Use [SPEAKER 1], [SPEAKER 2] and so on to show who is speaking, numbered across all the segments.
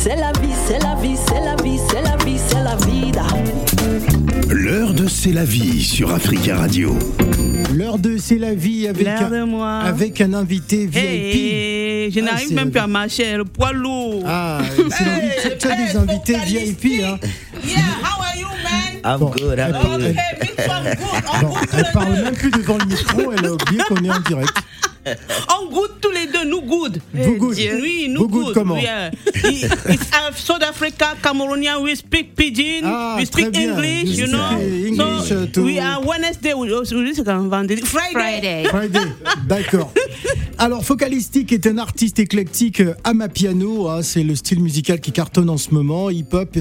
[SPEAKER 1] c'est la vie, c'est la vie, c'est la vie, c'est la vie, c'est la vida.
[SPEAKER 2] L'heure de C'est la vie sur Africa Radio.
[SPEAKER 3] L'heure de C'est la vie avec, un,
[SPEAKER 4] moi.
[SPEAKER 3] avec un invité VIP.
[SPEAKER 4] Hey, je
[SPEAKER 3] Ah,
[SPEAKER 4] n'arrive même plus à marcher, le poids lourd.
[SPEAKER 3] Ah, c'est as des invités VIP. Hein.
[SPEAKER 5] Yeah, how are you, man?
[SPEAKER 6] I'm
[SPEAKER 3] Bon,
[SPEAKER 6] good.
[SPEAKER 3] elle?
[SPEAKER 5] Okay, me I'm good. I'm
[SPEAKER 3] Bon,
[SPEAKER 5] good to
[SPEAKER 3] elle parle même plus devant le micro, elle a oublié qu'on est en direct.
[SPEAKER 4] On goûte tous les deux, nous good.
[SPEAKER 3] Vous good.
[SPEAKER 4] Oui, nous
[SPEAKER 3] Vous good
[SPEAKER 4] good.
[SPEAKER 3] comment
[SPEAKER 4] Yeah. It- It's uh, South Africa, Cameroonian, we speak pidgin,
[SPEAKER 3] Ah,
[SPEAKER 4] we speak. English,
[SPEAKER 3] You
[SPEAKER 4] know.
[SPEAKER 3] English, to-
[SPEAKER 4] we are Wednesday, vendredi, Friday.
[SPEAKER 3] Friday, d'accord. Alors, Focalistic est un artiste éclectique euh, à ma piano. hein, c'est le style musical qui cartonne en ce moment, hip-hop.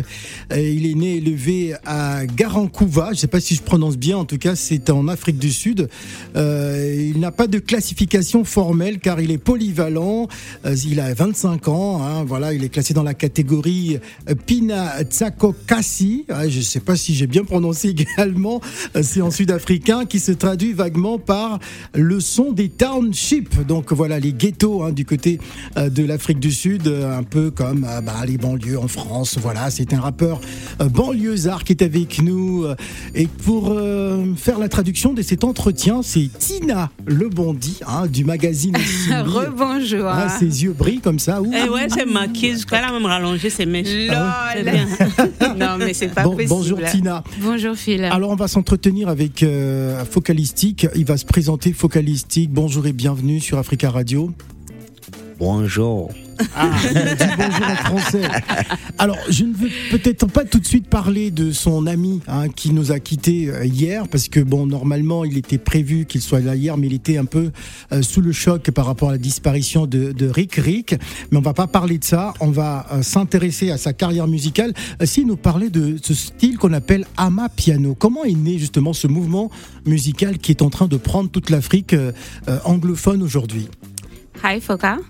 [SPEAKER 3] Euh, il est né et élevé à Garankuva. Je ne sais pas si je prononce bien. En tout cas, c'est en Afrique du Sud. Euh, il n'a pas de classification formelle car il est polyvalent. Euh, il a 25 ans. hein, voilà, il est classé dans la catégorie euh, Pina Tsakokasi. Je ne sais pas si j'ai bien prononcé également. Euh, C'est en sud-africain qui se traduit vaguement par le son des townships. Donc voilà, les ghettos hein, du côté de l'Afrique du Sud, un peu comme bah, les banlieues en France. Voilà, c'est un rappeur banlieusard qui est avec nous. Et pour faire la traduction de cet entretien, c'est Tina Lebondi hein, du magazine.
[SPEAKER 7] Rebonjour.
[SPEAKER 3] Ah, ses yeux brillent comme ça. Ouh.
[SPEAKER 4] Eh ouais, c'est maquillé, jusqu'à là même rallongé ses mèches. Bien.
[SPEAKER 7] non, mais c'est pas
[SPEAKER 3] Bon,
[SPEAKER 7] possible.
[SPEAKER 3] bonjour Tina.
[SPEAKER 7] Bonjour Phil.
[SPEAKER 3] Alors on va s'entretenir avec euh, Focalistic. Il va se présenter Focalistic. Bonjour et bienvenue sur Africa Radio.
[SPEAKER 6] Bonjour.
[SPEAKER 3] Ah, il dit bonjour en français. Alors, je ne veux peut-être pas tout de suite parler de son ami hein, qui nous a quittés euh, hier, parce que bon, normalement, il était prévu qu'il soit là hier, mais il était un peu euh, sous le choc par rapport à la disparition de, Rick Rick. Mais on va pas parler de ça. On va euh, s'intéresser à sa carrière musicale. Euh, S'il nous parlait de ce style qu'on appelle Ama Piano, comment est né justement ce mouvement musical qui est en train de prendre toute l'Afrique anglophone aujourd'hui?
[SPEAKER 7] Hi, Foka.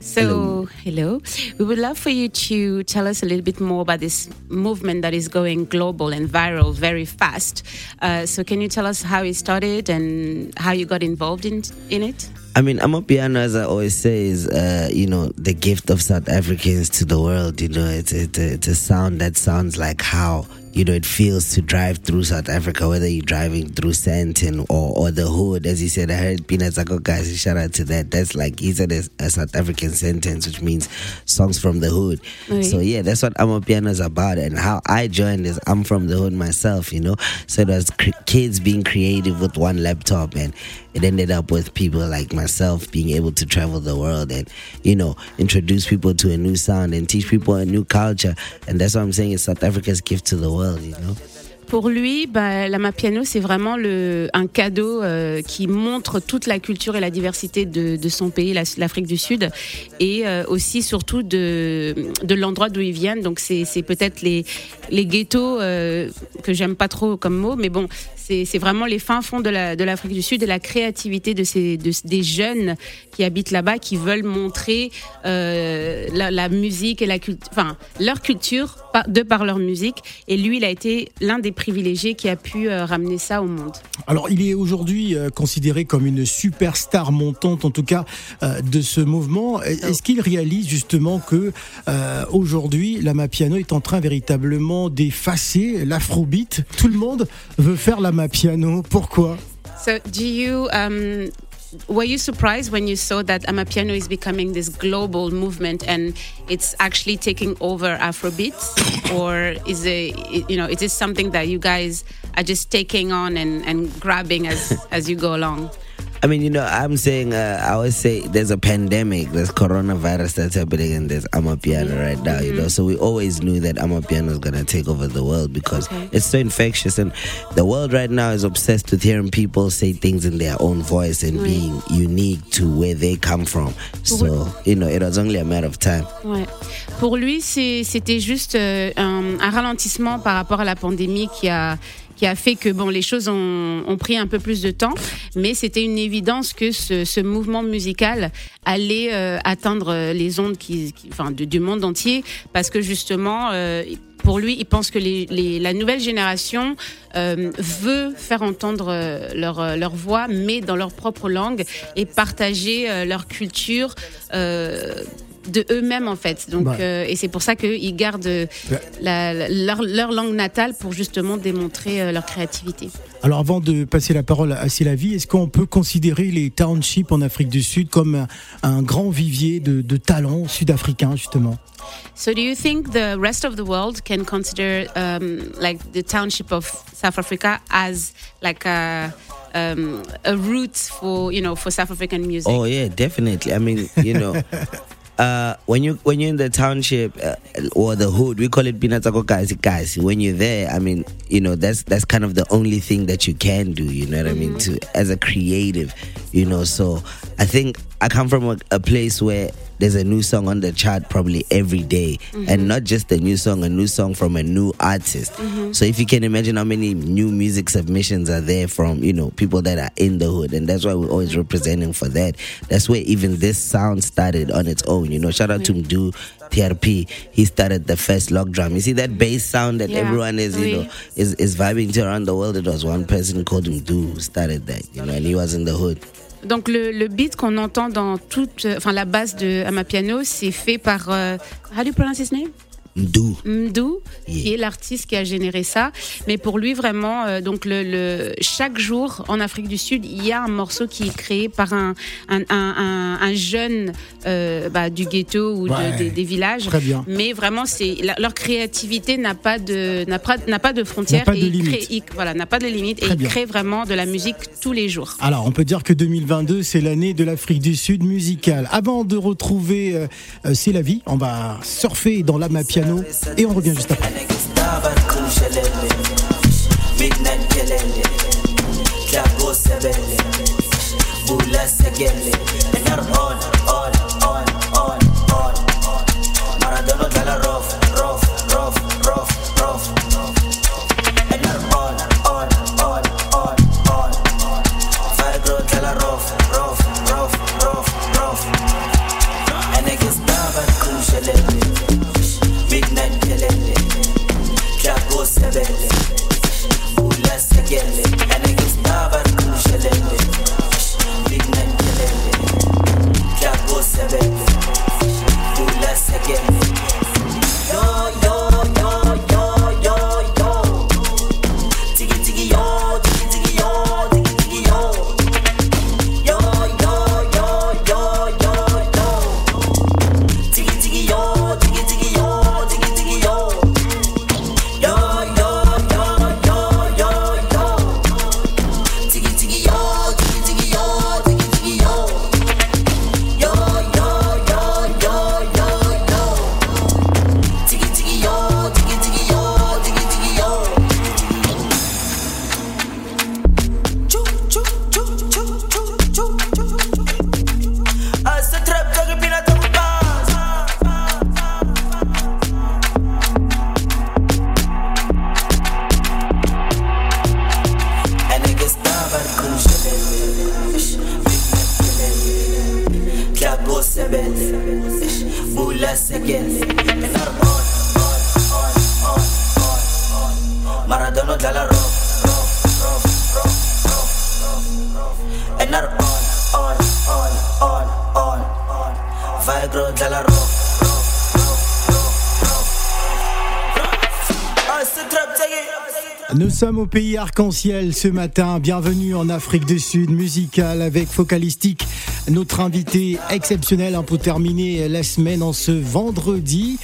[SPEAKER 7] So, hello. We would love for you to tell us a little bit more about this movement that is going global and viral very fast. Uh, so, can you tell us how it started and how you got involved in in it?
[SPEAKER 6] I mean, I'm a piano, as I always say, is uh, you know the gift of South Africans to the world. You know, it's it's a, it's a sound that sounds like how you know it feels to drive through South Africa, whether you're driving through Sandton or or the hood. As he said, I heard Peanuts Ako guys. Shout out to that. That's like he said a, a South African sentence, which means songs from the hood.
[SPEAKER 7] Oui.
[SPEAKER 6] So yeah, that's what I'm a piano is about, and how I joined is I'm from the hood myself. You know, so it was cr- kids being creative with one laptop and it ended up with people like myself being able to travel the world and you know introduce people to a new sound and teach people a new culture and that's what i'm saying is south africa's gift to the world
[SPEAKER 7] Pour lui, bah, la Mapiano, c'est vraiment un cadeau euh, qui montre toute la culture et la diversité de, son pays, la- l'Afrique du Sud, et euh, aussi surtout de, l'endroit d'où ils viennent. Donc c'est peut-être les, les ghettos euh, que j'aime pas trop comme mot, mais bon, c'est vraiment les fins fonds de la- de l'Afrique du Sud et la créativité de ces, de, des jeunes qui habitent là-bas, qui veulent montrer euh, la, la musique et la culture, enfin leur culture de par leur musique. Et lui, il a été l'un des privilégiés qui a pu euh, ramener ça au monde.
[SPEAKER 3] Alors, il est aujourd'hui euh, considéré comme une superstar montante, en tout cas, de ce mouvement. Est-ce qu'il réalise justement que aujourd'hui, la Mapiano est en train véritablement d'effacer l'afrobeat? Tout le monde veut faire la Mapiano. Pourquoi
[SPEAKER 7] So, do you um, were you surprised when you saw that Amapiano is becoming this global movement and it's actually taking over Afrobeats, or is it you know is this something that you guys are just taking on and, and grabbing as as you go along?
[SPEAKER 6] I mean you know i'm saying uh, i always say there's a pandemic there's coronavirus that's happening and there's amapiano right now you know so we always knew that amapiano is going to take over the world because
[SPEAKER 7] Okay.
[SPEAKER 6] it's so infectious and the world right now is obsessed with hearing people say things in their own voice and
[SPEAKER 7] Oui.
[SPEAKER 6] being unique to where they come from so you know it was only a matter of time
[SPEAKER 7] Ouais. Pour lui, c'était juste euh, un, un ralentissement par rapport à la pandémie qui a qui a fait que bon les choses ont, pris un peu plus de temps, mais c'était une évidence que ce, mouvement musical allait euh, atteindre les ondes qui, enfin, du, monde entier parce que justement euh, pour lui, il pense que la nouvelle génération euh, veut faire entendre euh, leur, euh, leur voix, mais dans leur propre langue et partager euh, leur culture. De eux-mêmes en fait. Donc,
[SPEAKER 8] Ouais.
[SPEAKER 7] euh, et c'est pour ça qu'ils gardent euh, la- la- leur, leur langue natale pour justement démontrer euh, leur créativité.
[SPEAKER 8] Alors avant de passer la parole à C'est la vie, est-ce qu'on peut considérer les townships en Afrique du Sud comme un, un grand vivier de, de talents sud-africains justement?
[SPEAKER 7] So, do you think the rest of the world can consider um, like the township of South Africa as like a um, a route for you know for South African music?
[SPEAKER 6] Oh yeah, definitely. I mean, you know, uh, when you when you're in the township uh, or the hood, we call it Pinatako Kasi Kasi. When you're there, I mean, you know, that's that's kind of the only thing that you can do. You know what I mean? To as a creative, you know. So I think I come from a, a place where there's a new song on the chart probably every day. Mm-hmm. and not just a new song, a new song from a new artist. Mm-hmm. So if you can imagine how many new music submissions are there from you know people that are in the hood, and that's why we're always representing for that. That's where even this sound started on its own. You know, shout out to mm-hmm. Mdu TRP. He started the first log drum. You see that bass sound that
[SPEAKER 7] Yeah.
[SPEAKER 6] everyone is you know is is vibing to around the world. It was one person called Mdu who started that. You know, and he was in the hood.
[SPEAKER 7] Donc le, le beat qu'on entend dans toute, euh, enfin la base de Amapiano, c'est fait par, euh, how do you pronounce his name?
[SPEAKER 6] Mdu.
[SPEAKER 7] Mdou,
[SPEAKER 6] Yeah.
[SPEAKER 7] qui est l'artiste qui a généré ça. Mais pour lui, vraiment, euh, donc le, le- chaque jour en Afrique du Sud, il y a un morceau qui est créé par un, un, un- un- un jeune euh, bah, du ghetto ou de- des, des villages.
[SPEAKER 8] Très bien.
[SPEAKER 7] Mais vraiment, c'est la- leur créativité n'a pas de n'a pas, pas de frontières
[SPEAKER 8] pas de
[SPEAKER 7] et ils
[SPEAKER 8] limite.
[SPEAKER 7] créent- ils- voilà, n'a pas de limite
[SPEAKER 8] Très
[SPEAKER 7] et ils
[SPEAKER 8] bien.
[SPEAKER 7] créent vraiment de la musique tous les jours.
[SPEAKER 8] Alors, on peut dire que 2022, c'est l'année de l'Afrique du Sud musicale. Avant de retrouver euh, euh, C'est la vie, on va surfer dans l'âme à et on revient juste après. Au pays arc-en-ciel ce matin. Bienvenue en Afrique du Sud musicale avec Focalistique, notre invité exceptionnel hein, pour terminer la semaine en ce vendredi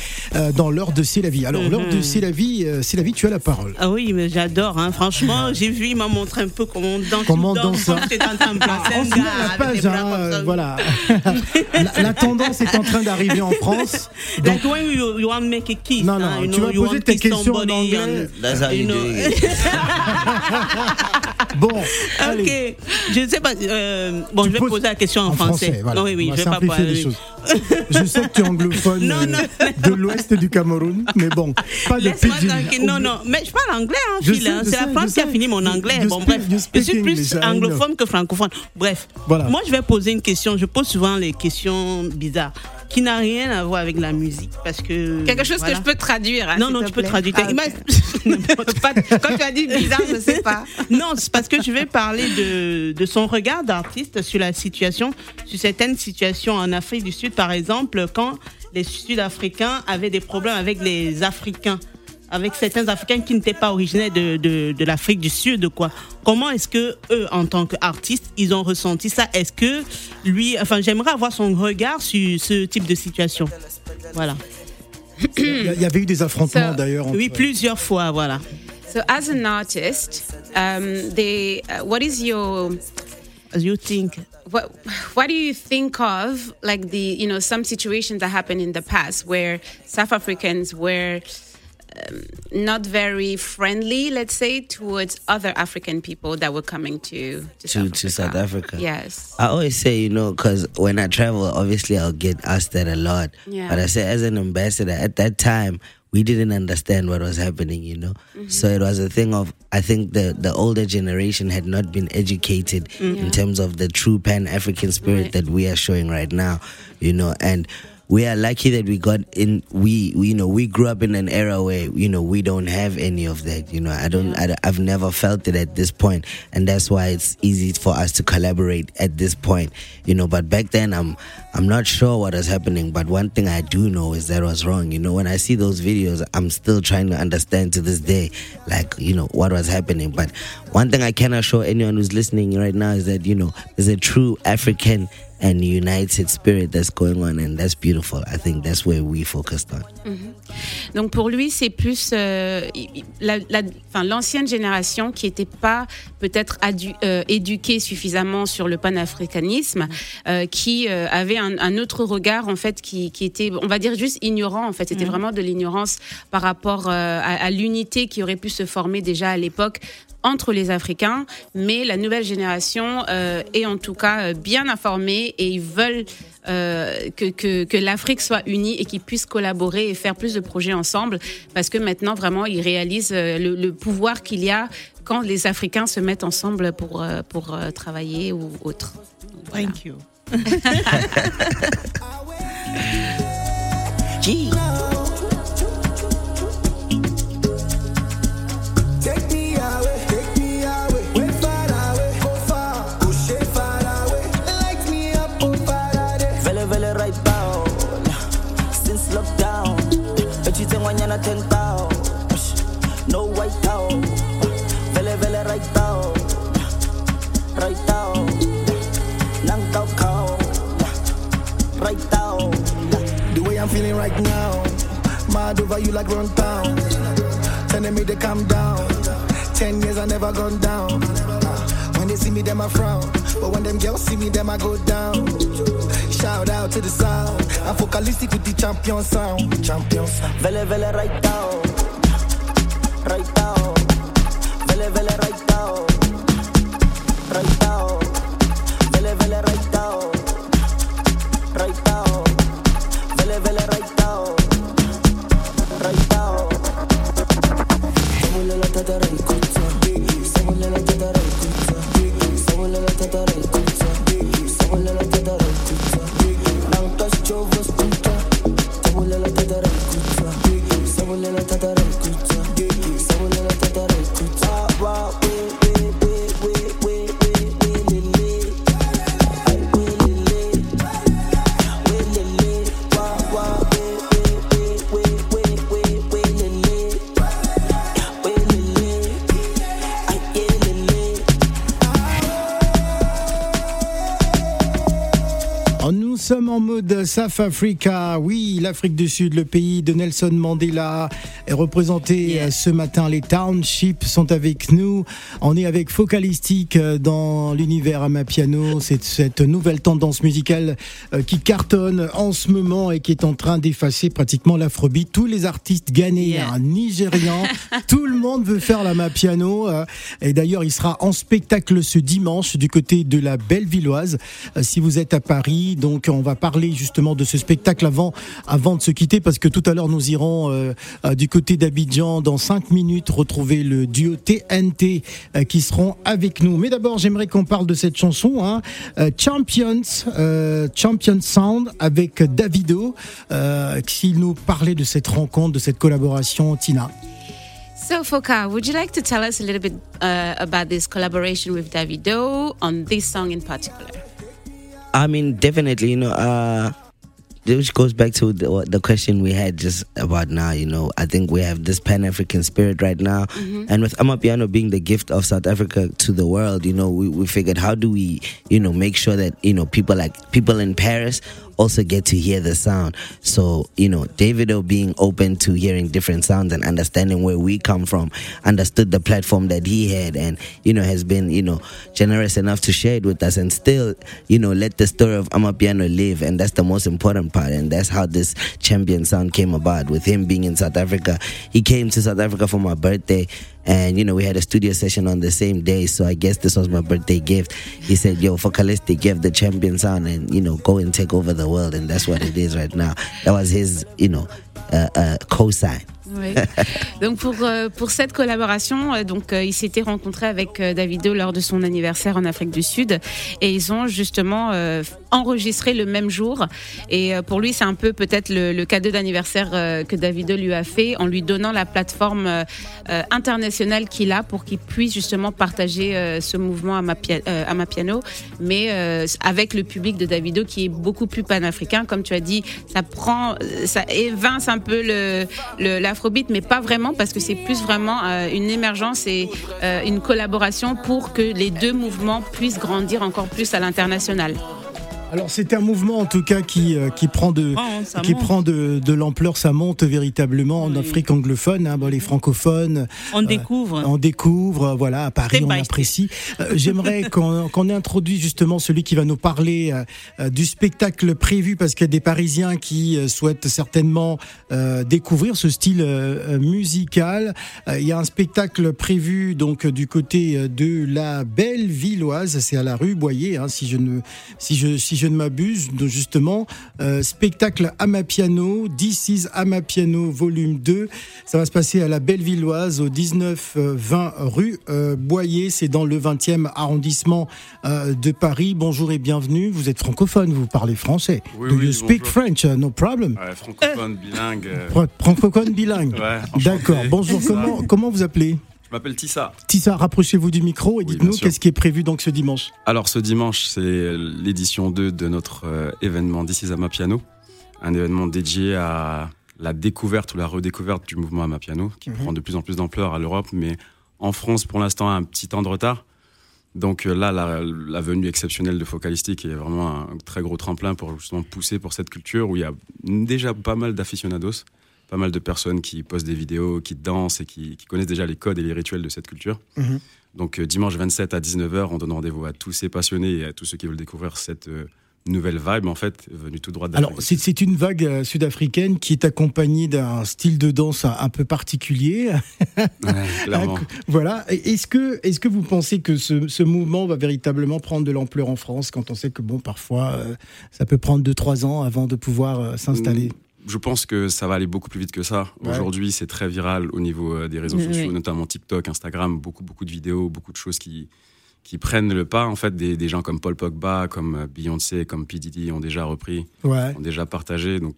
[SPEAKER 8] dans l'heure de C'est la vie. Alors, l'heure de C'est la vie, euh, C'est la vie, tu as la parole.
[SPEAKER 4] Ah oui, mais j'adore, hein. franchement, j'ai vu, il m'a montré un peu comment on danse.
[SPEAKER 8] Comment on danse, hein.
[SPEAKER 4] Je t'étais en train de placer
[SPEAKER 8] On
[SPEAKER 4] un
[SPEAKER 8] se met
[SPEAKER 4] gars
[SPEAKER 8] à la page, hein,
[SPEAKER 4] comme ça.
[SPEAKER 8] euh, voilà. la, la tendance est en train d'arriver en France. Donc,
[SPEAKER 4] Like when you, you want to make a kiss.
[SPEAKER 8] Non, non,
[SPEAKER 4] hein,
[SPEAKER 8] tu
[SPEAKER 4] know,
[SPEAKER 8] vas poser tes questions en anglais.
[SPEAKER 4] and-
[SPEAKER 6] That's how you,
[SPEAKER 4] know.
[SPEAKER 6] do it.
[SPEAKER 8] bon, allez.
[SPEAKER 4] Ok, je ne sais pas. euh, bon,
[SPEAKER 8] Tu
[SPEAKER 4] je vais
[SPEAKER 8] poses
[SPEAKER 4] poser la question en, français.
[SPEAKER 8] voilà.
[SPEAKER 4] Non, oui, oui,
[SPEAKER 8] On
[SPEAKER 4] je vais pas
[SPEAKER 8] les
[SPEAKER 4] parler.
[SPEAKER 8] choses. Je sais que tu es anglophone
[SPEAKER 4] Non,
[SPEAKER 8] euh,
[SPEAKER 4] non.
[SPEAKER 8] de l'ouest du Cameroun, mais bon, pas de pidgin.
[SPEAKER 4] Non, non, mais je parle anglais, hein, Phil, hein. C'est la France qui a fini mon anglais.
[SPEAKER 8] You
[SPEAKER 4] bon,
[SPEAKER 8] speak-
[SPEAKER 4] bref. Je suis plus anglophone que francophone. Bref.
[SPEAKER 8] Voilà.
[SPEAKER 4] Moi, je vais poser une question. Je pose souvent les questions bizarres qui n'a rien à voir avec la musique. Parce que.
[SPEAKER 7] Quelque chose
[SPEAKER 4] voilà.
[SPEAKER 7] que je peux traduire. hein,
[SPEAKER 4] Non, non, tu peux traduire.
[SPEAKER 7] Ah, Quand tu as dit bizarre, je sais pas.
[SPEAKER 4] Non, c'est parce que je vais parler de, de son regard d'artiste sur la situation, sur certaines situations en Afrique du Sud, par exemple, quand les Sud-Africains avaient des problèmes avec les Africains, avec certains Africains qui n'étaient pas originaires de, de, de l'Afrique du Sud, quoi. Comment est-ce que eux, en tant qu'artistes, ils ont ressenti ça? Est-ce que lui, enfin, j'aimerais avoir son regard sur ce type de situation. Voilà.
[SPEAKER 3] Il y avait eu des affrontements
[SPEAKER 7] Ça-
[SPEAKER 3] d'ailleurs. entre-
[SPEAKER 4] Oui, plusieurs fois, voilà.
[SPEAKER 7] So, as an artist, um, they, uh, what is your
[SPEAKER 4] As you think?
[SPEAKER 7] what what do you think of like the you know some situations that happened in the past where South Africans were um, not very friendly, let's say, towards other African people that were coming to to,
[SPEAKER 6] To- to South Africa.
[SPEAKER 7] Yes.
[SPEAKER 6] I always say, you know, because when I travel, obviously I'll get asked that a lot.
[SPEAKER 7] Yeah.
[SPEAKER 6] But I say, as an ambassador, at that time, we didn't understand what was happening, you know. So it was a thing of, I think the, the older generation had not been educated in terms of the true Pan African spirit
[SPEAKER 7] Right.
[SPEAKER 6] that we are showing right now, you know. And we are lucky that we got in, we, we, you know, we grew up in an era where, you know, we don't have any of that, you know. I don't, I, I've never felt it at this point, And that's why it's easy for us to collaborate at this point, you know. But back then, I'm, I'm not sure what was happening. But one thing I do know is that was wrong. You know, when I see those videos, I'm still trying to understand to this day, like, you know, what was happening. But one thing I can assure anyone who's listening right now is that, you know, there's a true African and united spirit that's going on, and that's beautiful. I think that's where we focused on.
[SPEAKER 7] Donc pour lui, c'est plus euh, la- la- enfin, l'ancienne génération qui n'était pas peut-être euh, éduquée suffisamment sur le panafricanisme, euh, qui avait un, un autre regard en fait, qui, qui était, on va dire juste ignorant en fait. C'était vraiment de l'ignorance par rapport à, à l'unité qui aurait pu se former déjà à l'époque entre les Africains, mais la nouvelle génération euh, est en tout cas euh, bien informée et ils veulent euh, que, que, que l'Afrique soit unie et qu'ils puissent collaborer et faire plus de projets ensemble parce que maintenant vraiment ils réalisent le, le pouvoir qu'il y a quand les Africains se mettent ensemble pour, pour travailler ou autre. Voilà.
[SPEAKER 4] Thank you.
[SPEAKER 8] not ten no white down, vele vele right down, right down, nang tau kau, right down. The way I'm feeling right now, mad over you like run town. Telling me to calm down. Ten years I never gone down. Uh, when they see me, them I frown. But when them girls see me, them I go down. Shout out to the sound. I'm focalistic with the champion sound. Champion sound. Vele vele right down. Right down.
[SPEAKER 3] Mode South Africa. Oui, l'Afrique du Sud, le pays de Nelson Mandela, est représenté euh, ce matin. Les townships sont avec nous. On est avec Focalistique euh, dans l'univers à ma piano. C'est cette nouvelle tendance musicale euh, qui cartonne en ce moment et qui est en train d'effacer pratiquement l'afrobeat. Tous les artistes ghanéens, nigérians, tout le monde veut faire la ma piano. euh, Et d'ailleurs, il sera en spectacle ce dimanche du côté de la Bellevilloise. Si vous êtes à Paris, donc on va parler justement de ce spectacle avant, avant de se quitter parce que tout à l'heure nous irons euh, euh, du côté d'Abidjan dans 5 minutes retrouver le duo TNT euh, qui seront avec nous. Mais d'abord, j'aimerais qu'on parle de cette chanson, hein, euh, Champions, euh, Champion Sound avec Davido. Euh, S'il nous parlait de cette rencontre, de cette collaboration, Tina.
[SPEAKER 7] So, Foka, would you like to tell us a little bit uh, about this collaboration with Davido on this song in particular?
[SPEAKER 6] I mean, definitely, you know, uh, which goes back to the, the question we had just about now. You know, I think we have this Pan African spirit right now, mm-hmm. and with Amapiano being the gift of South Africa to the world, you know, we, we figured how do we, you know, make sure that you know people like people in Paris also get to hear the sound. So, you know, Davido being open to hearing different sounds and understanding where we come from, understood the platform that he had and, you know, has been, you know, generous enough to share it with us and still, you know, let the story of Amapiano live. And that's the most important part. And that's how this champion sound came about with him being in South Africa. He came to South Africa for my birthday and you know we had a studio session on the same day so i guess this was my birthday gift. He said yo for focalistic give the champion sound and you know go and take over the world. And that's what it is right now. That was his you know uh, uh, co-sign
[SPEAKER 7] Donc pour euh, pour cette collaboration, euh, donc euh, ils s'étaient rencontrés avec Davido lors de son anniversaire en Afrique du Sud. Et ils ont justement enregistré le même jour. Et pour lui, c'est un peu peut-être le, cadeau d'anniversaire que Davido lui a fait en lui donnant la plateforme internationale qu'il a pour qu'il puisse justement partager ce mouvement à ma, piano, mais avec le public de Davido qui est beaucoup plus panafricain, comme tu as dit, ça prend, ça évince un peu le, le mais pas vraiment parce que c'est plus vraiment euh, une émergence et euh, une collaboration pour que les deux mouvements puissent grandir encore plus à l'international.
[SPEAKER 3] Alors c'est un mouvement en tout cas qui, euh, qui prend de,
[SPEAKER 4] Oh, ça
[SPEAKER 3] qui
[SPEAKER 4] monte.
[SPEAKER 3] prend de, de l'ampleur, ça monte véritablement en. Afrique anglophone, hein, bon, les francophones,
[SPEAKER 4] On découvre.
[SPEAKER 3] on découvre, voilà, à Paris on apprécie. Euh, J'aimerais qu'on qu'on introduise justement celui qui va nous parler euh, euh, du spectacle prévu parce qu'il y a des Parisiens qui euh, souhaitent certainement euh, découvrir ce style euh, euh, musical. Euh, il y a un spectacle prévu donc euh, du côté euh, de la Belle-Villoise, c'est à la rue Boyer, hein, si je ne si je si je ne m'abuse, justement euh, spectacle à ma piano, This is à ma piano volume 2. Ça va se passer à la Belle-Villoise au 19 euh, 20 rue euh, Boyer, c'est dans le 20e arrondissement euh, de Paris. Bonjour et bienvenue. Vous êtes francophone, vous parlez français.
[SPEAKER 9] Oui,
[SPEAKER 3] Do
[SPEAKER 9] oui,
[SPEAKER 3] you speak. French? No problem.
[SPEAKER 9] Ouais, francophone, bilingue. euh,
[SPEAKER 3] Fr- Francophone bilingue.
[SPEAKER 9] Ouais.
[SPEAKER 3] D'accord. Bonjour. Comment comment vous appelez?
[SPEAKER 9] Je m'appelle Tissa.
[SPEAKER 3] Tissa, rapprochez-vous du micro et
[SPEAKER 9] Oui,
[SPEAKER 3] dites-nous qu'est-ce qui est prévu donc ce dimanche.
[SPEAKER 9] Alors ce dimanche, c'est l'édition 2 de notre euh, événement This is Amapiano, un événement dédié à la découverte ou la redécouverte du mouvement Amapiano, qui
[SPEAKER 3] Mhm.
[SPEAKER 9] prend de plus en plus d'ampleur à l'Europe, mais en France, pour l'instant, a un petit temps de retard. Donc euh, là, la, la venue exceptionnelle de Focalistic est vraiment un très gros tremplin pour justement pousser pour cette culture où il y a déjà pas mal d'aficionados, pas mal de personnes qui postent des vidéos, qui dansent et qui, qui connaissent déjà les codes et les rituels de cette culture.
[SPEAKER 3] Mhm.
[SPEAKER 9] Donc euh, dimanche 27 à 19h, on donne rendez-vous à tous ces passionnés et à tous ceux qui veulent découvrir cette euh, nouvelle vibe en fait, venue tout droit d'Afrique.
[SPEAKER 3] Alors, c'est une vague euh, sud-africaine qui est accompagnée d'un style de danse un, un peu particulier.
[SPEAKER 9] Ouais, clairement.
[SPEAKER 3] Voilà. Est-ce que, est que vous pensez que ce, ce mouvement va véritablement prendre de l'ampleur en France quand on sait que, bon, parfois, euh, ça peut prendre 2-3 ans avant de pouvoir euh, s'installer?
[SPEAKER 9] Je pense que ça va aller beaucoup plus vite que ça.
[SPEAKER 3] Ouais.
[SPEAKER 9] Aujourd'hui, c'est très viral au niveau euh, des réseaux
[SPEAKER 7] Oui,
[SPEAKER 9] sociaux,
[SPEAKER 7] oui.
[SPEAKER 9] notamment TikTok, Instagram, beaucoup beaucoup de vidéos, beaucoup de choses qui qui prennent le pas en fait des, des gens comme Paul Pogba, comme euh, Beyoncé, comme P Diddy ont déjà repris,
[SPEAKER 3] Ouais.
[SPEAKER 9] ont déjà partagé. Donc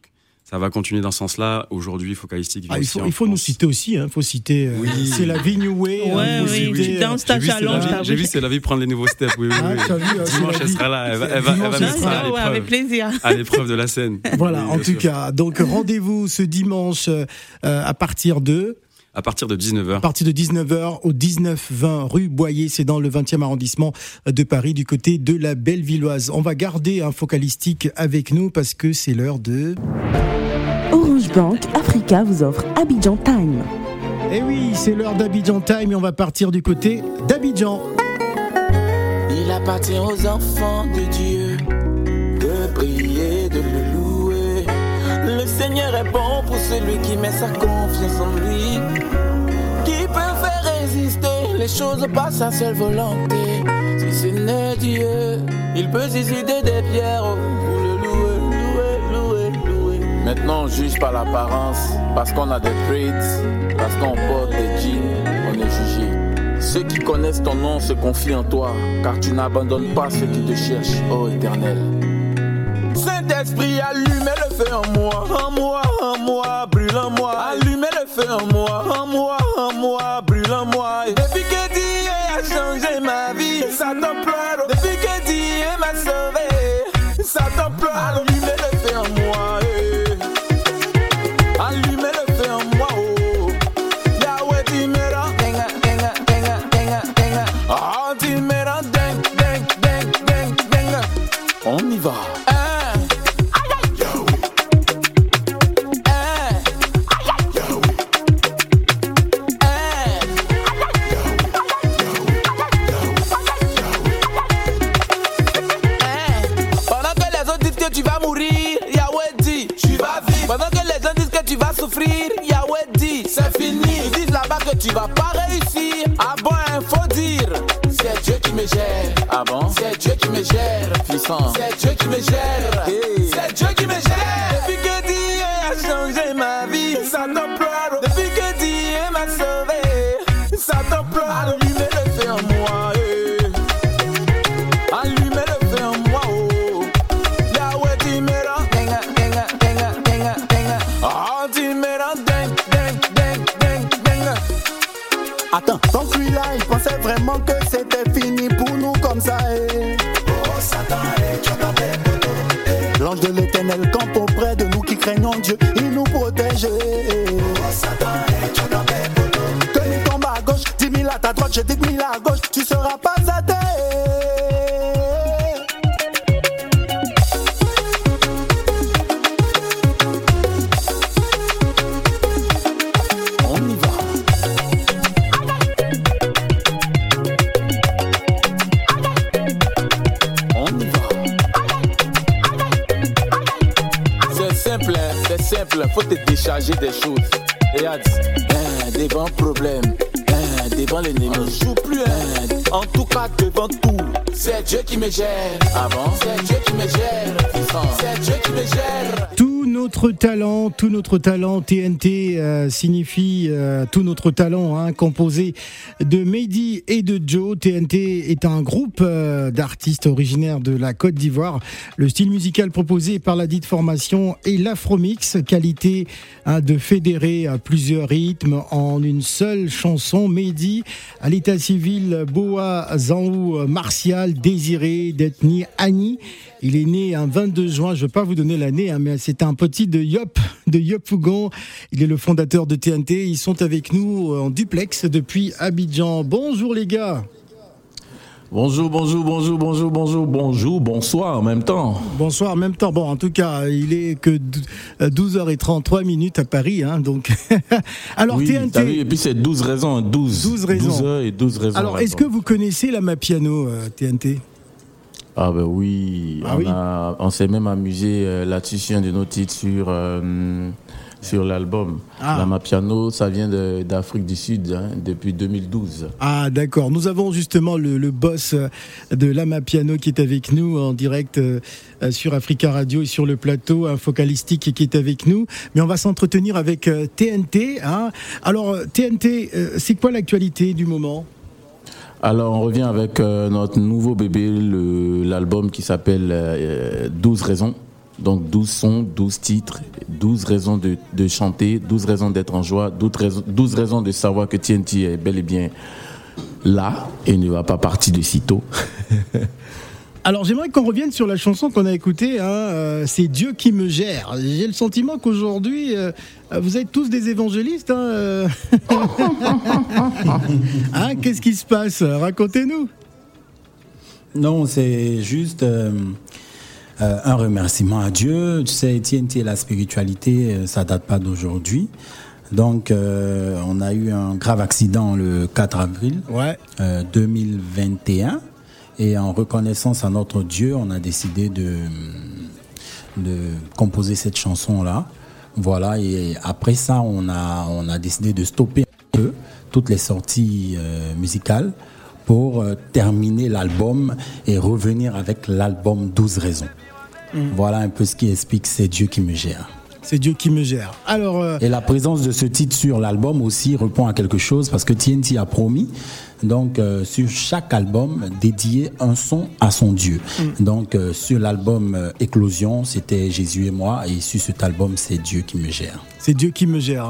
[SPEAKER 9] ça va continuer dans ce sens-là. Aujourd'hui, Focalistic vient
[SPEAKER 3] Ah, il faut, il faut nous citer aussi, il faut citer. euh,
[SPEAKER 9] Oui.
[SPEAKER 3] C'est la vie New Way. hein,
[SPEAKER 4] Ouais,
[SPEAKER 3] il faut
[SPEAKER 4] oui,
[SPEAKER 3] citer,
[SPEAKER 4] tu
[SPEAKER 3] euh,
[SPEAKER 9] J'ai vu, c'est la
[SPEAKER 4] challenge.
[SPEAKER 9] vie-
[SPEAKER 4] t'as
[SPEAKER 9] J'ai
[SPEAKER 4] vu.
[SPEAKER 9] vu, c'est la vie prendre les nouveaux steps. Oui, oui,
[SPEAKER 3] Ah,
[SPEAKER 9] oui.
[SPEAKER 3] vu, euh,
[SPEAKER 9] Dimanche, elle sera là. Elle va, elle va, elle va
[SPEAKER 3] Dimanche,
[SPEAKER 9] mettre
[SPEAKER 3] elle
[SPEAKER 9] ça
[SPEAKER 3] sera
[SPEAKER 9] à
[SPEAKER 4] ouais, avec plaisir.
[SPEAKER 9] À l'épreuve de la scène.
[SPEAKER 3] Voilà,
[SPEAKER 9] Oui,
[SPEAKER 3] en tout
[SPEAKER 9] sûr.
[SPEAKER 3] cas. Donc, rendez-vous ce dimanche euh, à partir de.
[SPEAKER 9] À partir de
[SPEAKER 3] À
[SPEAKER 9] 19h.
[SPEAKER 3] partir de 19h au 19-20 rue Boyer, c'est dans le 20e arrondissement de Paris, du côté de la Belle-Villoise. On va garder un focalistique avec nous parce que c'est l'heure de...
[SPEAKER 10] Orange Bank Africa vous offre Abidjan Time.
[SPEAKER 3] Eh oui, c'est l'heure d'Abidjan Time et on va partir du côté d'Abidjan.
[SPEAKER 8] Il appartient aux enfants de Dieu de prier, de le louer. Le Seigneur est bon pour celui qui met sa confiance en lui. Les choses par sa seule volonté. Si ce n'est Dieu, il peut susciter des pierres le louer, louer, louer, louer. Maintenant, on juge par l'apparence, parce qu'on a des traits, parce qu'on porte des jeans, on est jugé. Ceux qui connaissent ton nom se confient en toi, car tu n'abandonnes pas ceux qui te cherchent, ô éternel. Saint-Esprit, allumez le feu en moi, en moi, en moi, brûle en moi. Allumez le feu en moi, en moi, en moi, brûle en moi. T'emploie. Depuis que Dieu m'a sauvé, ça t'emploie. Allumez le feu en moi,
[SPEAKER 11] bon? C'est Dieu qui me gère. Puissant. C'est Dieu qui me gère. Simple. Faut te décharger des choses. Regarde, hein, devant problème, hein, devant l'ennemi. On joue plus, hein, en tout cas devant tout. C'est Dieu qui me gère. Bon? C'est Dieu qui me gère. C'est Dieu qui me gère.
[SPEAKER 3] Tout notre talent, tout notre talent, TNT euh, signifie euh, tout notre talent, hein, composé de Mehdi et de Joe. TNT est un groupe euh, d'artistes originaires de la Côte d'Ivoire. Le style musical proposé par la dite formation est l'afromix, qualité hein, de fédérer à plusieurs rythmes en une seule chanson. Mehdi, à l'état civil, Boa Zanou Martial, désiré d'ethnie Annie. Il est né un 22 juin, je ne vais pas vous donner l'année, hein, mais c'est un petit de Yop, de Yop Fougon. Il est le fondateur de TNT. Ils sont avec nous en duplex depuis Abidjan. Bonjour les gars.
[SPEAKER 12] Bonjour, bonjour, bonjour, bonjour, bonjour, bonjour, bonsoir en même temps.
[SPEAKER 3] Bonsoir, en même temps. Bon, en tout cas, il est que 12h33 minutes à Paris, hein, donc. Alors
[SPEAKER 12] oui,
[SPEAKER 3] TNT.
[SPEAKER 12] vu, et puis c'est 12 raisons, hein, 12.
[SPEAKER 3] 12 raisons.
[SPEAKER 12] 12 heures et 12 raisons.
[SPEAKER 3] Alors, est-ce que vous connaissez la Mapiano euh, TNT
[SPEAKER 12] Ah ben oui,
[SPEAKER 3] Ah
[SPEAKER 12] on,
[SPEAKER 3] oui.
[SPEAKER 12] a- on s'est même amusé euh, là-dessus sur un de nos titres sur, euh, sur l'album.
[SPEAKER 3] Ah.
[SPEAKER 12] La Mapiano, ça vient d'Afrique du Sud hein, depuis 2012.
[SPEAKER 3] Ah d'accord, nous avons justement le, le boss euh, de Lama Piano qui est avec nous en direct euh, sur Africa Radio et sur le plateau, un focalistique qui est avec nous. Mais on va s'entretenir avec TNT. hein. Alors TNT, c'est quoi l'actualité du moment?
[SPEAKER 12] Alors on revient avec euh, notre nouveau bébé, l'album qui s'appelle euh, 12 raisons. Donc 12 sons, 12 titres, 12 raisons de, de chanter, 12 raisons d'être en joie, 12 raisons, 12 raisons de savoir que TNT est bel et bien là et ne va pas partir de sitôt.
[SPEAKER 3] Alors j'aimerais qu'on revienne sur la chanson qu'on a écoutée, hein, euh, c'est Dieu qui me gère. J'ai le sentiment qu'aujourd'hui, euh, vous êtes tous des évangélistes. Hein, euh. Hein, Qu'est-ce qui se passe? Racontez-nous.
[SPEAKER 13] Non, c'est juste un remerciement à Dieu. Tu sais, TNT, la spiritualité, ça date pas d'aujourd'hui. Donc, on a eu un grave accident le 4 avril euh, 2021. Et en reconnaissance à notre Dieu, on a décidé de, de composer cette chanson-là. Voilà, et après ça, on a, on a décidé de stopper un peu toutes les sorties euh, musicales pour euh, terminer l'album et revenir avec l'album 12 raisons. Voilà un peu ce qui explique c'est Dieu qui me gère.
[SPEAKER 3] C'est Dieu qui me gère. Alors, euh,
[SPEAKER 13] Et la présence de ce titre sur l'album aussi répond à quelque chose parce que TNT a promis donc euh, sur chaque album dédier un son à son Dieu. Donc euh, sur l'album euh, Éclosion, c'était Jésus et moi et sur cet album c'est Dieu qui me gère.
[SPEAKER 3] c'est Dieu qui me gère.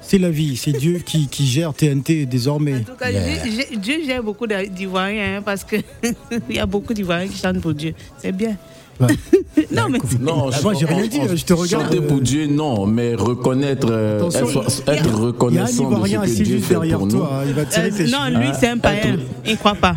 [SPEAKER 3] C'est la vie, c'est Dieu qui, qui gère TNT désormais.
[SPEAKER 4] En tout cas, Dieu- Dieu- Dieu gère beaucoup d'I- d'Ivoiriens hein, parce que il y a beaucoup d'Ivoiriens qui chantent pour Dieu. C'est bien. non, mais
[SPEAKER 12] Non,
[SPEAKER 3] Ah, moi, j'ai rien dit, je te regarde,
[SPEAKER 12] Chanter pour Dieu, non, mais reconnaître, euh, être,
[SPEAKER 3] a
[SPEAKER 12] reconnaissant de ce que Dieu fait
[SPEAKER 3] derrière
[SPEAKER 12] pour
[SPEAKER 3] toi,
[SPEAKER 12] nous.
[SPEAKER 3] hein, il va tirer tes
[SPEAKER 4] Euh, non, lui, c'est un païen. Il ne croit pas.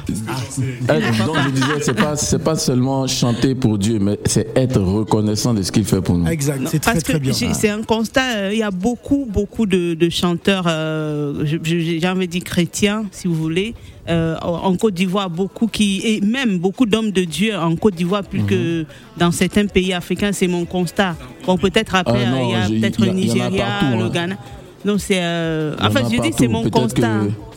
[SPEAKER 12] Être- donc je disais, c'est pas, c'est pas seulement chanter pour Dieu, mais c'est être reconnaissant de ce qu'il fait pour nous.
[SPEAKER 3] Exact, c'est très
[SPEAKER 4] Parce
[SPEAKER 3] très
[SPEAKER 4] que
[SPEAKER 3] bien.
[SPEAKER 4] c'est un constat, euh, il y a beaucoup, beaucoup de, de chanteurs, euh, j'ai envie de dire chrétiens, si vous voulez, euh, en Côte d'Ivoire, beaucoup qui et même beaucoup d'hommes de Dieu en Côte d'Ivoire plus que dans certains pays africains, c'est mon constat. Bon, peut-être après,
[SPEAKER 12] Ah non,
[SPEAKER 4] il y a peut-être le Nigeria,
[SPEAKER 12] partout,
[SPEAKER 4] le
[SPEAKER 12] hein.
[SPEAKER 4] Ghana. Donc c'est, euh,
[SPEAKER 12] en
[SPEAKER 4] je dis c'est mon constat.
[SPEAKER 12] que-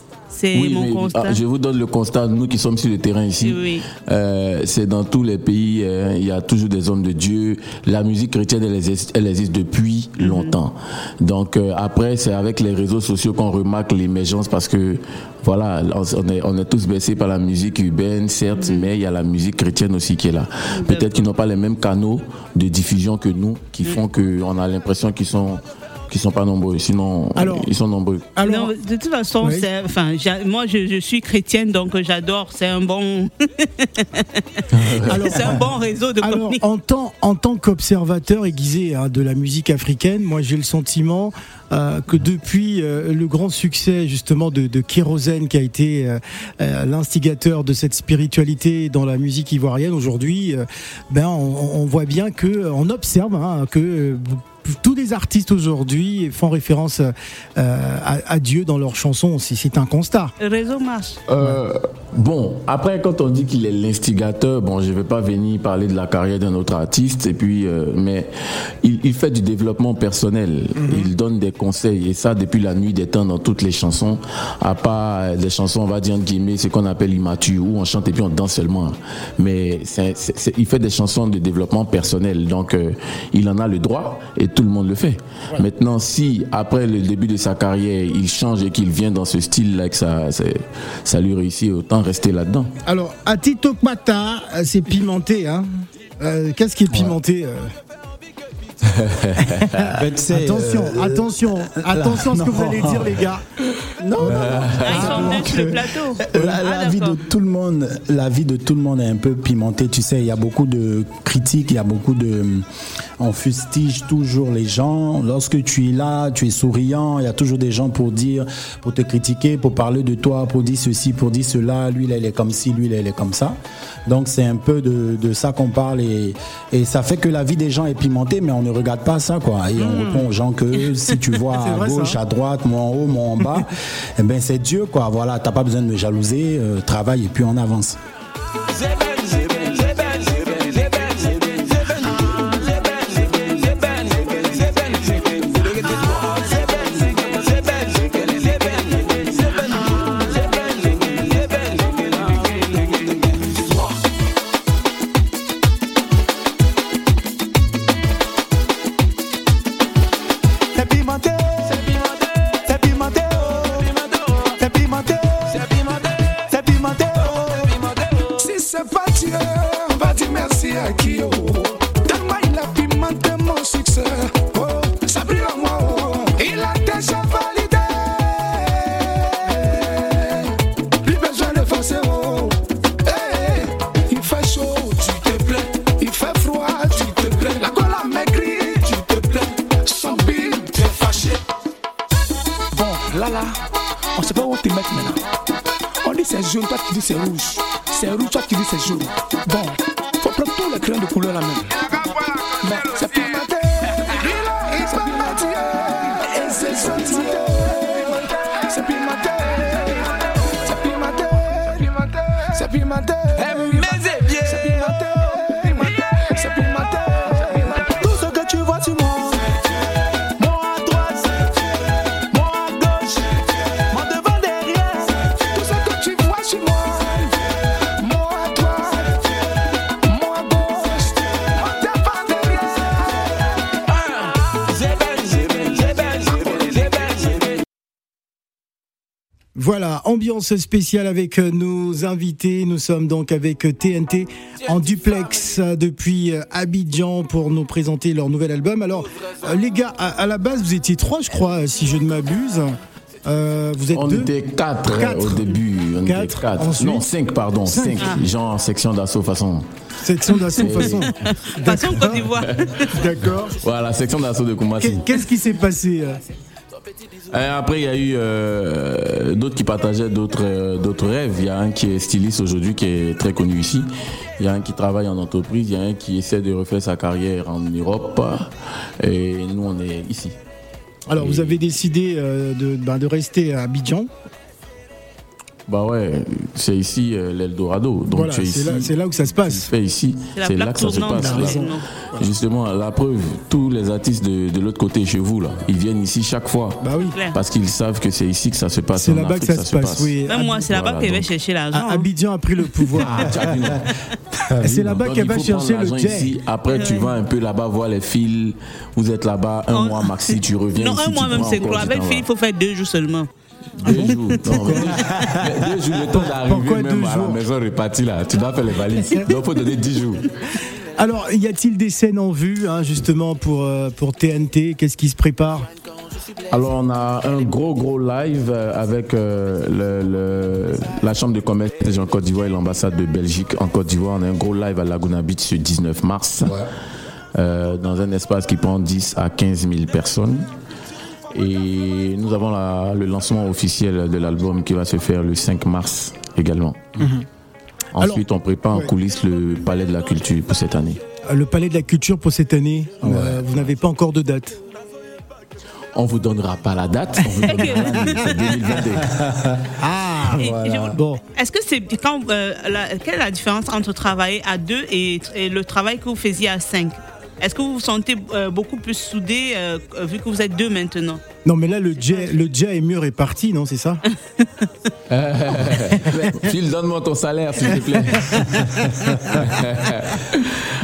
[SPEAKER 4] C'est
[SPEAKER 12] Oui,
[SPEAKER 4] mon
[SPEAKER 12] mais,
[SPEAKER 4] constat.
[SPEAKER 12] ah, je vous donne le constat, nous qui sommes sur le terrain ici.
[SPEAKER 4] Oui.
[SPEAKER 12] Euh, c'est dans tous les pays, euh, il y a toujours des hommes de Dieu. La musique chrétienne, elle existe, elle existe depuis
[SPEAKER 4] Mhm.
[SPEAKER 12] longtemps. Donc euh, après, c'est avec les réseaux sociaux qu'on remarque l'émergence parce que voilà, on est, on est tous baissés par la musique urbaine, certes,
[SPEAKER 4] Mhm.
[SPEAKER 12] mais il y a la musique chrétienne aussi qui est là. Peut-être qu'ils n'ont pas les mêmes canaux de diffusion que nous, qui font qu'on a l'impression qu'ils sont qu'ils sont pas nombreux. Sinon, ils sont nombreux.
[SPEAKER 4] non, de toute façon,
[SPEAKER 12] Oui.
[SPEAKER 4] c'est- enfin, moi, je, je suis chrétienne, donc j'adore. C'est un bon, c'est un bon réseau de
[SPEAKER 3] Alors,
[SPEAKER 4] communication.
[SPEAKER 3] en tant, en tant qu'observateur aiguisé hein, de la musique africaine, moi j'ai le sentiment euh, que depuis euh, le grand succès justement de, de Kérosène qui a été euh, euh, l'instigateur de cette spiritualité dans la musique ivoirienne aujourd'hui, euh, ben on, on voit bien que on observe hein, que euh, tous les artistes aujourd'hui font référence euh, à, à Dieu dans leurs chansons. C'est c'est un constat.
[SPEAKER 4] Le réseau marche.
[SPEAKER 12] Euh, bon, après, quand on dit qu'il est l'instigateur, bon, je vais pas venir parler de la carrière d'un autre artiste, et puis, euh, mais il, il fait du développement personnel. Il donne des conseils, et ça depuis la nuit des temps dans toutes les chansons, à part des chansons, on va dire entre guillemets, ce qu'on appelle immature, où on chante et puis on danse seulement. Mais il fait des chansons de développement personnel, donc euh, il en a le droit, et tout le monde le fait. Maintenant, si après le début de sa carrière, il change et qu'il vient dans ce style-là, que ça, ça lui réussit, autant rester là-dedans.
[SPEAKER 3] Alors, à Tito Mata, euh, c'est pimenté. Hein Euh, Qu'est-ce qui est pimenté euh? Attention,
[SPEAKER 13] euh,
[SPEAKER 3] attention, attention à ce que vous allez dire, les gars.
[SPEAKER 13] Non, non, non.
[SPEAKER 4] Ah, ils le plateau.
[SPEAKER 13] La, la
[SPEAKER 4] Ah,
[SPEAKER 13] vie de tout le monde, la vie de tout le monde est un peu pimentée. Tu sais, il y a beaucoup de critiques, il y a beaucoup de, on fustige toujours les gens. Lorsque tu es là, tu es souriant. Il y a toujours des gens pour dire, pour te critiquer, pour parler de toi, pour dire ceci, pour dire cela. Lui, là, il est comme ci, lui, là, il est comme ça. Donc, c'est un peu de, de ça qu'on parle et, et ça fait que la vie des gens est pimentée, mais on ne regarde pas ça, quoi. Et on répond aux gens que si tu vois à gauche,
[SPEAKER 3] ça.
[SPEAKER 13] à droite, moi en haut, moi en bas, eh ben c'est Dieu, quoi. Voilà, t'as pas besoin de me jalouser, euh, travaille et puis on avance.
[SPEAKER 14] C'est jaune, toi tu dis c'est rouge. C'est rouge, toi tu dis c'est jaune.
[SPEAKER 3] Spéciale avec euh, nos invités. Nous sommes donc avec euh, TNT en duplex euh, depuis euh, Abidjan pour nous présenter leur nouvel album. Alors, euh, les gars, à, la base, vous étiez trois, je crois, euh, si je ne m'abuse. Euh, vous êtes
[SPEAKER 12] On
[SPEAKER 3] deux
[SPEAKER 12] était quatre,
[SPEAKER 3] Quatre.
[SPEAKER 12] au début. On était
[SPEAKER 3] Quatre. Ensuite
[SPEAKER 12] non, cinq, pardon.
[SPEAKER 3] Cinq.
[SPEAKER 12] Cinq.
[SPEAKER 3] Ah.
[SPEAKER 12] Genre section d'assaut façon.
[SPEAKER 3] Section d'assaut façon.
[SPEAKER 4] Façon Côte d'Ivoire.
[SPEAKER 3] D'accord.
[SPEAKER 12] Voilà, section d'assaut de Koumassi.
[SPEAKER 3] Qu'est- Qu'est-ce qui s'est passé euh?
[SPEAKER 12] Après, il y a eu euh, d'autres qui partageaient d'autres euh, d'autres rêves. Il y a un qui est styliste aujourd'hui, qui est très connu ici. Il y a un qui travaille en entreprise. Il y a un qui essaie de refaire sa carrière en Europe. Et nous, on est ici.
[SPEAKER 3] Alors, vous avez décidé euh, de, ben, de rester à Abidjan.
[SPEAKER 12] Bah ouais, c'est ici euh, l'Eldorado. Donc
[SPEAKER 3] Voilà,
[SPEAKER 12] tu es
[SPEAKER 3] c'est
[SPEAKER 12] ici.
[SPEAKER 3] là, c'est là où ça se passe.
[SPEAKER 12] fait ici,
[SPEAKER 3] C'est
[SPEAKER 12] c'est là que ça se passe. là. Justement, la preuve, tous les artistes de, de l'autre côté chez vous, là, ils viennent ici chaque fois.
[SPEAKER 3] Bah oui.
[SPEAKER 12] Parce qu'ils savent que c'est ici que ça se passe.
[SPEAKER 3] C'est
[SPEAKER 12] en
[SPEAKER 3] là-bas que
[SPEAKER 12] Afrique,
[SPEAKER 3] ça se passe, oui.
[SPEAKER 4] Même moi, c'est là-bas
[SPEAKER 12] Voilà,
[SPEAKER 4] que je vais
[SPEAKER 12] donc-
[SPEAKER 4] chercher l'argent.
[SPEAKER 3] Ah, Abidjan a pris le pouvoir. c'est là-bas
[SPEAKER 12] Donc,
[SPEAKER 3] qu'elle va chercher le
[SPEAKER 12] l'argent
[SPEAKER 3] jet.
[SPEAKER 12] ici. Après, tu vas un peu là-bas voir les fils. Vous êtes là-bas un mois maxi, tu reviens
[SPEAKER 4] Non, un mois même, c'est
[SPEAKER 12] du
[SPEAKER 4] Avec Philippe, il faut faire deux jours seulement.
[SPEAKER 12] Deux jours. Non, mais deux, jours, le temps d'arriver même à la maison repartie là. Tu dois faire les valises. Donc, il faut donner 10 jours.
[SPEAKER 3] Alors, y a-t-il des scènes en vue, hein, justement, pour, euh, pour TNT Qu'est-ce qui se prépare?
[SPEAKER 12] Alors, on a un gros, gros live euh, avec euh, le, le- la Chambre de commerce en Côte d'Ivoire et l'ambassade de Belgique en Côte d'Ivoire. On a un gros live à Laguna Beach ce 19 mars, euh, dans un espace qui prend 10 à 15 000 personnes. Et nous avons la- le lancement officiel de l'album qui va se faire le 5 mars également. Ensuite, on prépare en coulisses le Palais de la Culture pour cette année.
[SPEAKER 3] Euh, Le Palais de la Culture pour cette année, euh, vous n'avez pas encore de date
[SPEAKER 12] On vous donnera pas la date, on vous donnera l'année, c'est 2022.
[SPEAKER 3] Ah, voilà. Bon,
[SPEAKER 4] Est-ce que c'est quand euh, la- quelle est la différence entre travailler à deux et, et le travail que vous faisiez à cinq? Est-ce que vous vous sentez euh, beaucoup plus soudé euh, vu que vous êtes deux maintenant?
[SPEAKER 3] Non, mais là, le jet, le jet est mieux réparti, non C'est ça?
[SPEAKER 12] Phil, donne-moi ton salaire, s'il te plaît.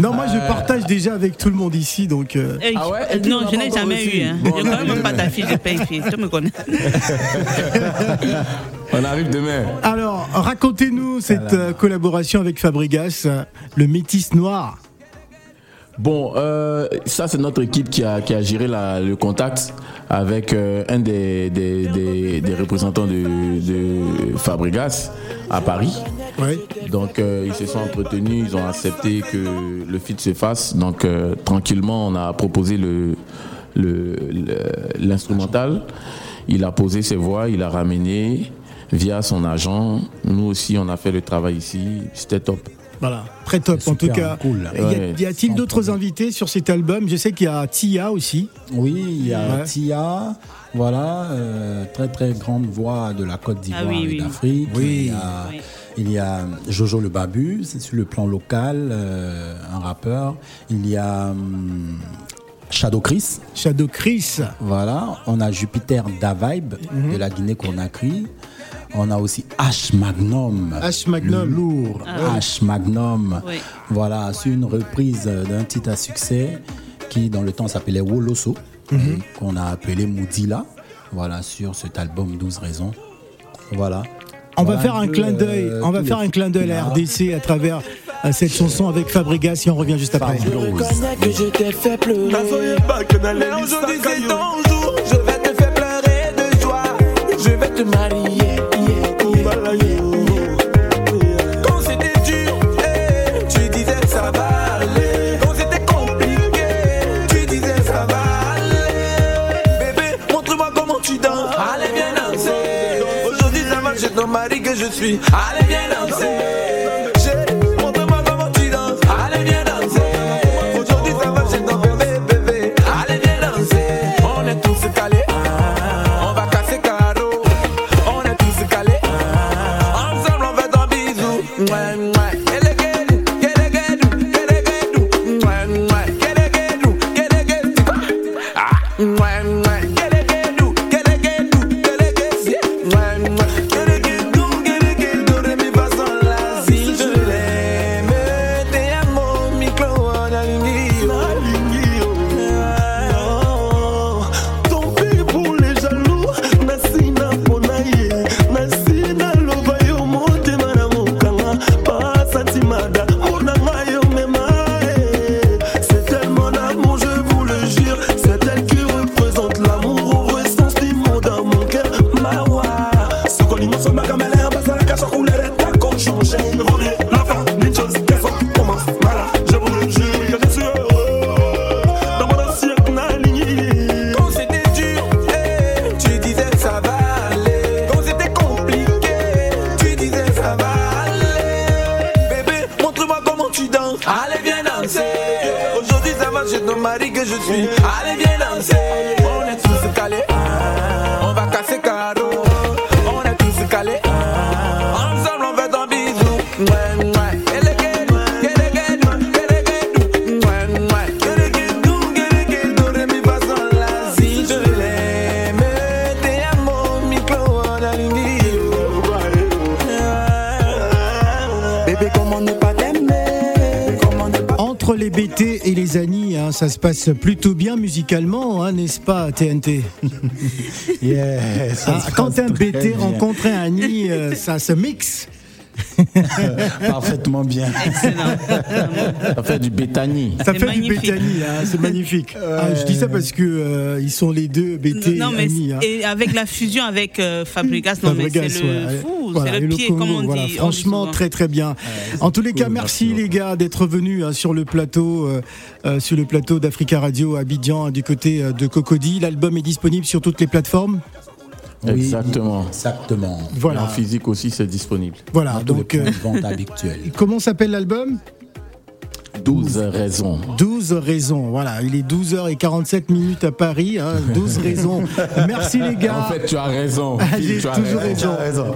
[SPEAKER 3] Non, moi, je partage déjà avec tout le monde ici, donc. euh,
[SPEAKER 4] Euh,
[SPEAKER 12] Ah ouais?
[SPEAKER 4] euh,
[SPEAKER 12] Et puis,
[SPEAKER 4] Non, je n'ai jamais eu. Hein.
[SPEAKER 12] Bon,
[SPEAKER 4] je connais même pas ta fiche de paye, fille. Tu me connais.
[SPEAKER 12] On arrive demain.
[SPEAKER 3] Alors, racontez-nous cette euh, collaboration avec Fabregas, euh, le métis noir.
[SPEAKER 12] Bon, euh, ça c'est notre équipe qui a, qui a géré la- le contact avec euh, un des, des, des- des représentants de, de Fabregas à Paris. Donc euh, ils se sont entretenus, ils ont accepté que le feat se fasse. Donc tranquillement, on a proposé le le- le- l'instrumental. il a posé ses voix, il a ramené via son agent. Nous aussi, on a fait le travail ici. C'était top.
[SPEAKER 3] Voilà, très top en tout cas.
[SPEAKER 13] cool.
[SPEAKER 3] Y a-
[SPEAKER 12] Ouais.
[SPEAKER 3] Y a-t-il d'autres invités sur cet album? Je sais qu'il y a Tia aussi.
[SPEAKER 13] Oui, il y a
[SPEAKER 3] Ouais.
[SPEAKER 13] Tia, voilà, euh, très très grande voix de la Côte d'Ivoire
[SPEAKER 4] Ah oui,
[SPEAKER 13] et
[SPEAKER 4] oui.
[SPEAKER 13] d'Afrique.
[SPEAKER 3] Oui.
[SPEAKER 13] Il, y a, il y a Jojo le Babu, c'est sur le plan local, euh, un rappeur. Il y a hum, Shadow Chris.
[SPEAKER 3] Shadow Chris.
[SPEAKER 13] Voilà, on a Jupiter Davibe
[SPEAKER 3] Mhm.
[SPEAKER 13] de la Guinée-Conakry. On a aussi H Magnum.
[SPEAKER 3] H Magnum.
[SPEAKER 13] Lourd.
[SPEAKER 3] Ah.
[SPEAKER 13] H Magnum.
[SPEAKER 4] Oui.
[SPEAKER 13] Voilà, c'est une reprise d'un titre à succès qui, dans le temps, s'appelait Woloso,
[SPEAKER 3] Mhm.
[SPEAKER 13] et qu'on a appelé Moudila. Voilà, sur cet album 12 raisons. Voilà.
[SPEAKER 3] On
[SPEAKER 13] Voilà
[SPEAKER 3] va faire un clin d'œil.
[SPEAKER 13] euh,
[SPEAKER 3] On va faire un clin d'œil à la. RDC à travers euh, cette chanson avec Fabregas et on revient juste après.
[SPEAKER 11] reconnais que je t'ai fait pleurer. Mais aujourd'hui c'est ton jour. Je vais te faire pleurer de joie. Je vais te marier. Suis. Allez, viens danser. Ça va chez ton mari que je suis. Allez, viens danser.
[SPEAKER 3] Ça se passe plutôt bien musicalement, hein, n'est-ce pas, TNT
[SPEAKER 13] Yeah, ça
[SPEAKER 3] Ah, Quand un BT
[SPEAKER 13] bien.
[SPEAKER 3] rencontre un Annie, euh, ça se mixe.
[SPEAKER 13] Parfaitement bien.
[SPEAKER 12] Ça fait du bétani.
[SPEAKER 3] Ça fait
[SPEAKER 4] magnifique.
[SPEAKER 3] du Bétani, hein, c'est magnifique. Ah, je dis ça parce que euh, ils sont les deux BT
[SPEAKER 4] Non, mais
[SPEAKER 3] Annie. hein.
[SPEAKER 4] et avec la fusion avec euh, Fabregas, non, mais
[SPEAKER 3] Fabregas,
[SPEAKER 4] c'est le
[SPEAKER 3] ouais.
[SPEAKER 4] fou,
[SPEAKER 3] Voilà,
[SPEAKER 4] c'est le pied,
[SPEAKER 3] Congo,
[SPEAKER 4] comme on
[SPEAKER 3] voilà.
[SPEAKER 4] dit. on dit
[SPEAKER 3] Franchement, très très bien. en tous les cas, merci, les gars d'être venus hein, sur le plateau, euh, euh, sur le plateau d'Africa Radio à Abidjan, du côté euh, de Cocody. L'album est disponible sur toutes les plateplateformes.
[SPEAKER 13] Oui,
[SPEAKER 12] Exactement.
[SPEAKER 13] Exactement.
[SPEAKER 3] Voilà.
[SPEAKER 12] En physique aussi, c'est disponible.
[SPEAKER 3] Voilà,
[SPEAKER 13] Dans
[SPEAKER 3] donc euh,
[SPEAKER 13] vente
[SPEAKER 3] comment s'appelle l'album?
[SPEAKER 12] 12 raisons.
[SPEAKER 3] 12 raisons. Voilà, il est 12h47 minutes à Paris. hein, 12 raisons. Merci les gars.
[SPEAKER 12] En fait, tu as raison.
[SPEAKER 3] Ah,
[SPEAKER 12] Phil,
[SPEAKER 3] J'ai
[SPEAKER 12] tu as
[SPEAKER 3] toujours
[SPEAKER 12] raison.
[SPEAKER 3] raison.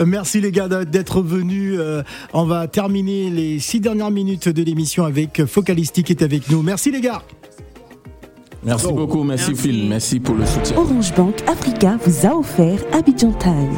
[SPEAKER 3] Merci les gars d'être venus. Euh, On va terminer les six dernières minutes de l'émission avec Focalistique qui est avec nous. Merci les gars.
[SPEAKER 12] Merci beaucoup, merci,
[SPEAKER 4] Merci.
[SPEAKER 12] Phil, merci pour le soutien.
[SPEAKER 10] Orange Bank Africa vous a offert Abidjan Time.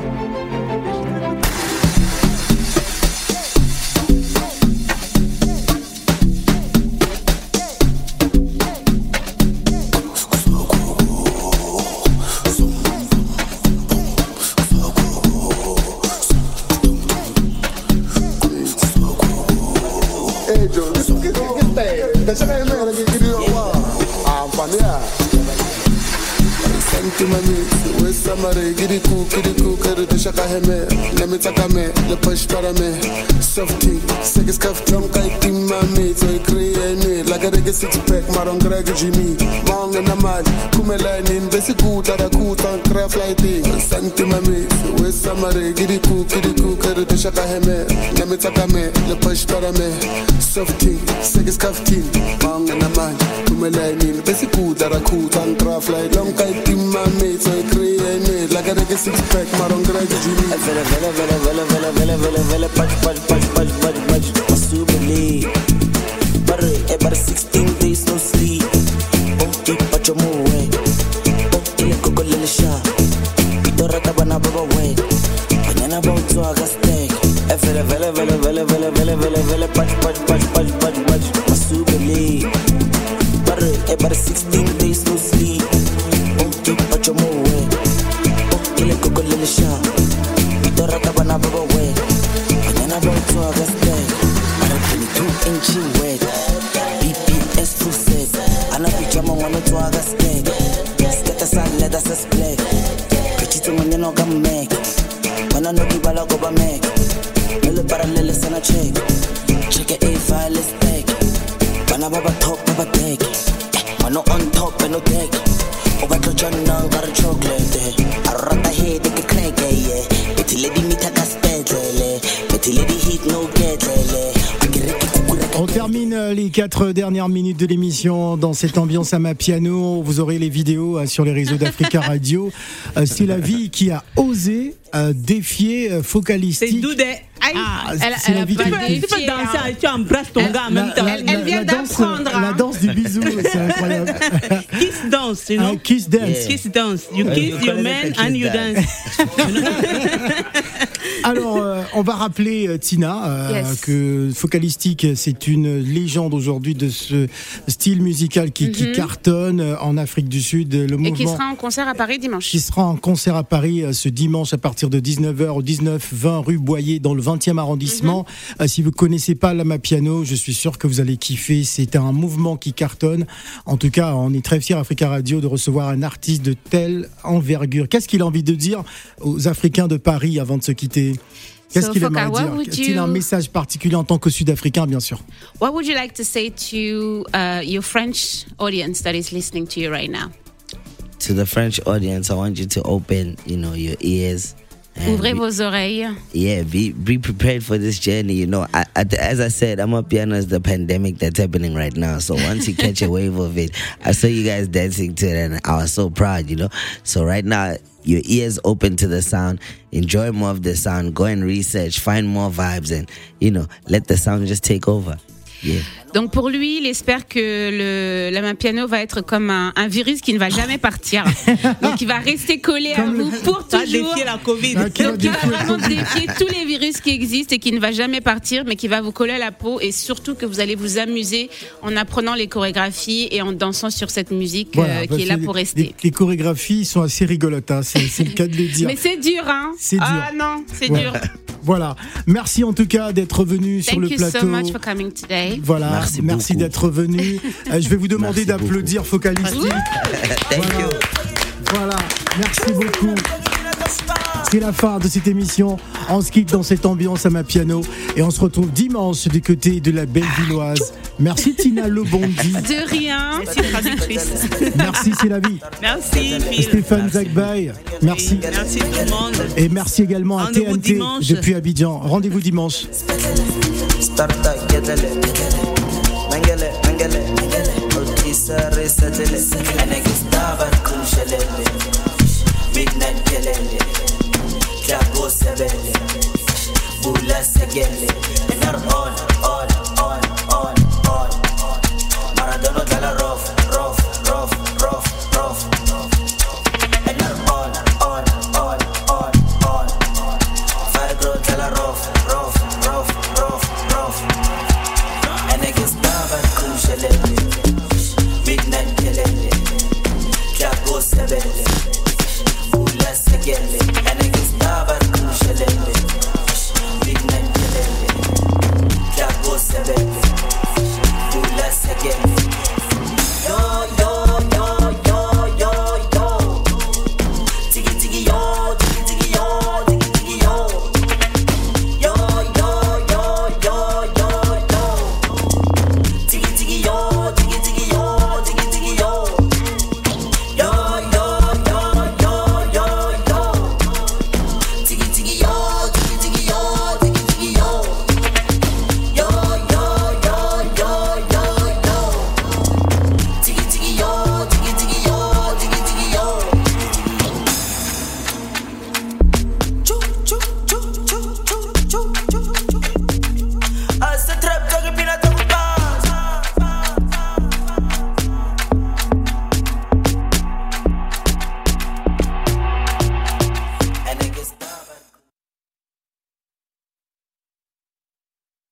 [SPEAKER 14] Hey, giddy cool, it cool, kırı dışa kaheme Nemi takame, le paş parame Softy, sekiz kaftam kaykım mami Zoy kri kereke six pack maar dan krijg ik Jimmy Man in de maat, kom mijn lijn in Wees ik goed, dat ik goed aan krijg flighting Send in mijn mix, wees samare Giddy koek, giddy koek, er het is jaka heme Neem het zaka me, le push para me Soft king, zeg is kaf king Man in de maat, kom mijn lijn in Wees ik goed, dat ik goed aan krijg flight Lang kijk in mijn mix, zo ik kreeg een mix Like a reggae six pack maar dan krijg ik Jimmy
[SPEAKER 8] Vele, vele, vele, vele, vele, vele, vele, vele Patch, patch, patch, patch, patch, patch Masubu lee but 16 days no sleep. Okay, but you move eh. away. Okay, coco lelisha. Pito rata bana baba way. Eh. Banana boat to aga steak. Eh, vele, vele, vele, vele, vele, vele, vele, vele, patch, patch, patch, patch, patch, patch. Masubele. But, but 16
[SPEAKER 3] dans cette ambiance à ma piano. Vous aurez les vidéos euh, sur les réseaux d'Africa Radio. Euh, C'est la vie qui a osé euh, défier euh,
[SPEAKER 4] C'est
[SPEAKER 3] Focalistique.
[SPEAKER 4] Doudé. Aïe.
[SPEAKER 3] Ah,
[SPEAKER 7] Elle-
[SPEAKER 3] c'est
[SPEAKER 7] elle
[SPEAKER 3] la
[SPEAKER 7] a
[SPEAKER 3] vie
[SPEAKER 7] pas
[SPEAKER 4] tu, peux,
[SPEAKER 7] défié, hein.
[SPEAKER 4] danser, tu embrasses ton gars en même temps.
[SPEAKER 7] Elle- elle vient d'apprendre,
[SPEAKER 3] La
[SPEAKER 7] hein.
[SPEAKER 3] danse du bisou, c'est incroyable.
[SPEAKER 4] Kiss dance, you know?
[SPEAKER 3] Un kiss dance.
[SPEAKER 4] Kiss dance. You
[SPEAKER 6] Yeah.
[SPEAKER 4] kiss
[SPEAKER 6] You
[SPEAKER 4] your man and you
[SPEAKER 6] dance.
[SPEAKER 3] Alors, euh, on va rappeler euh, Tina euh,
[SPEAKER 7] Yes.
[SPEAKER 3] que Focalistique, c'est une légende aujourd'hui de ce style musical qui, qui
[SPEAKER 7] Mhm.
[SPEAKER 3] cartonne euh, en Afrique du Sud. Le mouvement
[SPEAKER 7] Et qui sera en concert à Paris dimanche.
[SPEAKER 3] qui sera en concert à Paris euh, ce dimanche à partir de 19h au 19-20 rue Boyer dans le 20e arrondissement. Euh, si vous connaissez pas Lama Piano, je suis sûr que vous allez kiffer. C'est un mouvement qui cartonne. En tout cas, on est très fiers Africa Radio de recevoir un artiste de telle envergure. Qu'est-ce qu'il a envie de dire aux Africains de Paris avant de se quitter? Qu'est-ce
[SPEAKER 7] So,
[SPEAKER 3] qu'il
[SPEAKER 7] Foka,
[SPEAKER 3] aimerait
[SPEAKER 7] what
[SPEAKER 3] dire?
[SPEAKER 7] would
[SPEAKER 3] Est-il un
[SPEAKER 7] you-
[SPEAKER 3] message particulier en tant que Sud-Africain, bien sûr?
[SPEAKER 7] What would you like to say to uh, your French audience that is listening to you right now?
[SPEAKER 6] To the French audience, I want you to open, you know, your ears.
[SPEAKER 7] Ouvrez
[SPEAKER 6] be-
[SPEAKER 7] vos oreilles.
[SPEAKER 6] yeah, be be prepared for this journey. You know, I, I, as I said, I'm a piano is the pandemic that's happening right now. So once you catch a wave of it, I saw you guys dancing to it, and I was so proud. You know, so right now your ears open to the sound. Enjoy more of the sound. Go and research, find more vibes, and you know, let the sound just take over. Yeah.
[SPEAKER 7] Donc pour lui, il espère que le, la main piano va être comme un, un virus qui ne va jamais partir. Donc il va rester collé à vous pour
[SPEAKER 4] Ça a
[SPEAKER 7] toujours.
[SPEAKER 4] défié la Covid.
[SPEAKER 3] Qui va
[SPEAKER 7] Donc il va
[SPEAKER 3] défier
[SPEAKER 7] vraiment défier tous les virus qui existent et qui ne va jamais partir, mais qui va vous coller à la peau et surtout que vous allez vous amuser en apprenant les chorégraphies et en dansant sur cette musique
[SPEAKER 3] Voilà,
[SPEAKER 7] euh, qui est là pour rester.
[SPEAKER 3] Les, les chorégraphies sont assez rigolotes, hein, c'est le cas de le dire.
[SPEAKER 7] Mais c'est dur, hein
[SPEAKER 3] C'est dur.
[SPEAKER 7] Ah non, c'est dur.
[SPEAKER 3] Voilà. Merci en tout cas d'être venu sur
[SPEAKER 7] Thank
[SPEAKER 3] le
[SPEAKER 7] you
[SPEAKER 3] plateau.
[SPEAKER 7] so much for coming today.
[SPEAKER 3] Voilà,
[SPEAKER 6] Merci
[SPEAKER 3] d'être venu. Euh, je vais vous demander d'applaudir Focalistique.
[SPEAKER 6] Thank
[SPEAKER 3] Voilà.
[SPEAKER 6] you.
[SPEAKER 3] Voilà, merci beaucoup. C'est la fin de cette émission. On se quitte dans cette ambiance à ma piano et on se retrouve dimanche du côté de la Bellevilloise. Merci Tina Lebondi.
[SPEAKER 7] De rien.
[SPEAKER 4] Merci, traductrice.
[SPEAKER 3] Merci C'est la vie.
[SPEAKER 4] Merci, Phil.
[SPEAKER 3] Stéphane Zagbay. Merci.
[SPEAKER 4] Merci tout le monde.
[SPEAKER 3] Et merci également à TNT
[SPEAKER 4] dimanche.
[SPEAKER 3] depuis Abidjan. Rendez-vous dimanche.
[SPEAKER 8] mengele mengele uthisa risathele enekisidaba nkushelele midnight kelele. Jago sebele. Bula sekele enar on on on on on on maradona dalaro